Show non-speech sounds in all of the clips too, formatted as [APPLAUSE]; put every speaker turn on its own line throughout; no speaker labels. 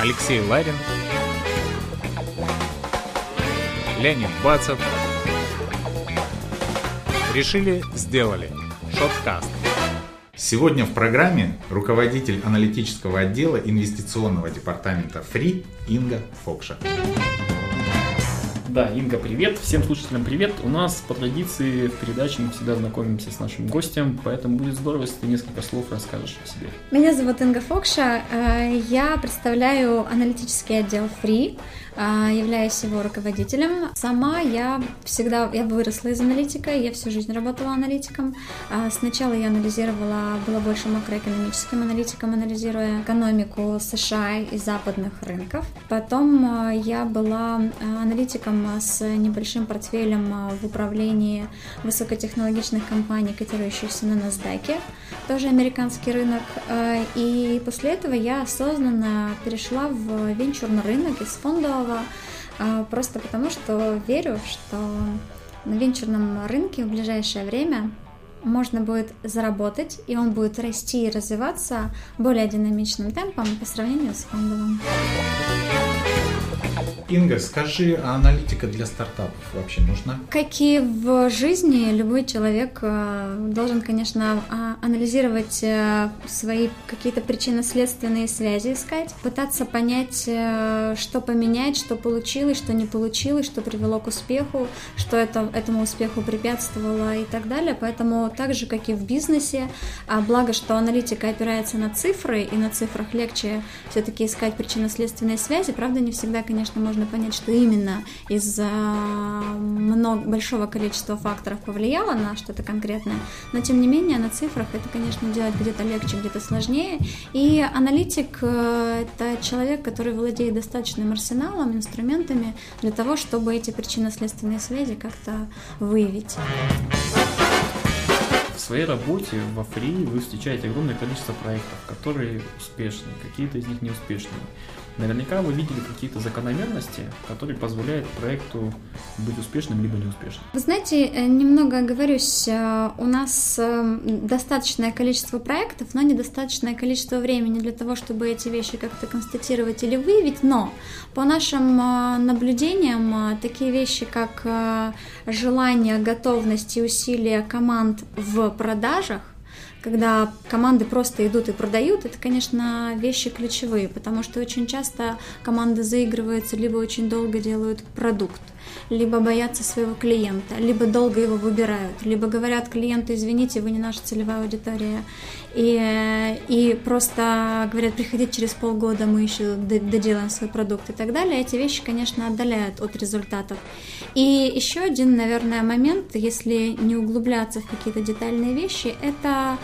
Алексей Ларин, Леонид Бацев. Решили, сделали. Шоткаст.
Сегодня в программе руководитель аналитического отдела инвестиционного департамента ФРИ Инга Фокша.
Да, Инга, привет. Всем слушателям привет. У нас по традиции в передаче мы всегда знакомимся с нашим гостем, поэтому будет здорово, если ты несколько слов расскажешь о себе.
Меня зовут Инга Фокша. Э, я представляю аналитический отдел Free, являюсь его руководителем. Сама я всегда, я выросла из аналитика, я всю жизнь работала аналитиком. Э, сначала я анализировала, была больше макроэкономическим аналитиком, анализируя экономику США и западных рынков. Потом я была аналитиком с небольшим портфелем а, в управлении высокотехнологичных компаний, котирующихся на NASDAQ, тоже американский рынок. А, и после этого я осознанно перешла в венчурный рынок из фондового, а, просто потому что верю, что на венчурном рынке в ближайшее время можно будет заработать, и он будет расти и развиваться более динамичным темпом по сравнению с фондовым.
Инга, скажи, а аналитика для стартапов вообще нужна?
Как и в жизни, любой человек э, должен, конечно, а, анализировать э, свои какие-то причинно-следственные связи, искать, пытаться понять, э, что поменять, что получилось, что не получилось, что привело к успеху, что это, этому успеху препятствовало и так далее. Поэтому так же, как и в бизнесе, а благо, что аналитика опирается на цифры, и на цифрах легче все-таки искать причинно-следственные связи, правда, не всегда, конечно, можно понять, что именно из-за много, большого количества факторов повлияло на что-то конкретное, но тем не менее на цифрах это, конечно, делать где-то легче, где-то сложнее. И аналитик э, — это человек, который владеет достаточным арсеналом, инструментами для того, чтобы эти причинно-следственные связи как-то выявить.
Своей работе во Free вы встречаете огромное количество проектов, которые успешны, какие-то из них неуспешные. Наверняка вы видели какие-то закономерности, которые позволяют проекту быть успешным либо неуспешным.
Вы знаете, э, немного оговорюсь, э, у нас э, достаточное количество проектов, но недостаточное количество времени для того, чтобы эти вещи как-то констатировать или выявить, но по нашим наблюдениям такие вещи, как желание, готовность и усилия команд в продажах, когда команды просто идут и продают, это, конечно, вещи ключевые, потому что очень часто команды заигрываются, либо очень долго делают продукт, либо боятся своего клиента, либо долго его выбирают, либо говорят клиенту, извините, вы не наша целевая аудитория, и, и просто говорят, приходите через полгода, мы еще доделаем свой продукт и так далее. Эти вещи, конечно, отдаляют от результатов. И еще один, наверное, момент, если не углубляться в какие-то детальные вещи, это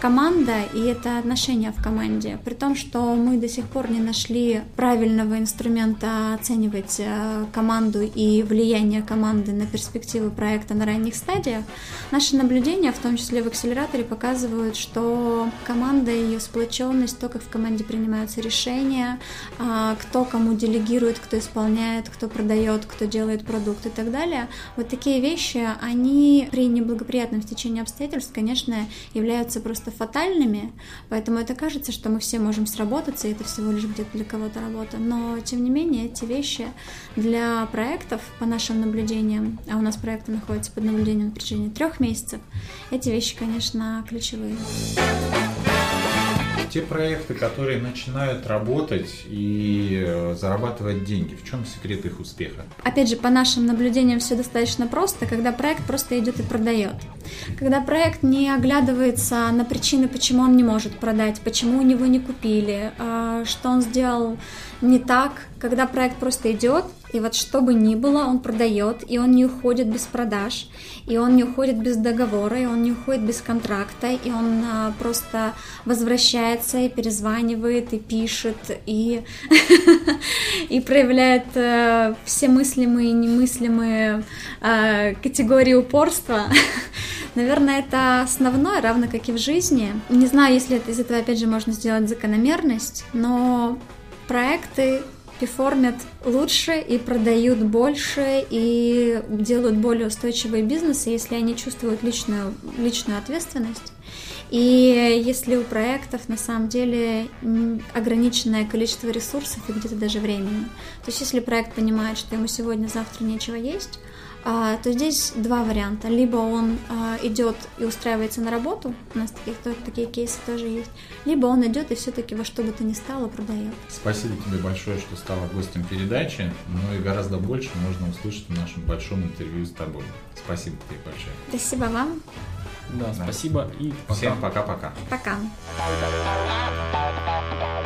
команда и это отношения в команде. При том, что мы до сих пор не нашли правильного инструмента оценивать э, команду и влияние команды на перспективы проекта на ранних стадиях, наши наблюдения, в том числе в акселераторе, показывают, что команда и ее сплоченность, то, как в команде принимаются решения, а, кто кому делегирует, кто исполняет, кто продает, кто делает продукт и так далее, вот такие вещи, они при неблагоприятном стечении обстоятельств, конечно, являются просто просто фатальными, поэтому это кажется, что мы все можем сработаться, и это всего лишь где-то для кого-то работа. Но, тем не менее, эти вещи для проектов, по нашим наблюдениям, а у нас проекты находятся под наблюдением на протяжении трех месяцев, эти вещи, конечно, ключевые
те проекты, которые начинают работать и э, зарабатывать деньги, в чем секрет их успеха?
Опять же, по нашим наблюдениям все достаточно просто, когда проект просто идет и продает. Когда проект не оглядывается на причины, почему он не может продать, почему у него не купили, а, что он сделал не так, когда проект просто идет, и вот что бы ни было, он продает, и он не уходит без продаж, и он не уходит без договора, и он не уходит без контракта, и он а, просто возвращается и перезванивает, и пишет, и, [LAUGHS] и проявляет а, все мыслимые и немыслимые а, категории упорства. [LAUGHS] Наверное, это основное, равно как и в жизни. Не знаю, если из этого, опять же, можно сделать закономерность, но проекты перформят лучше и продают больше и делают более устойчивые бизнесы, если они чувствуют личную, личную ответственность. И если у проектов на самом деле ограниченное количество ресурсов и где-то даже времени, то есть если проект понимает, что ему сегодня-завтра нечего есть, то здесь два варианта. Либо он а, идет и устраивается на работу, у нас таких, такие кейсы тоже есть, либо он идет и все-таки во что бы то ни стало продает.
Спасибо тебе большое, что стала гостем передачи. Ну и гораздо больше можно услышать в нашем большом интервью с тобой. Спасибо тебе большое.
Спасибо вам.
Да, да. спасибо и пока.
Всем пока-пока.
Пока. -пока. пока.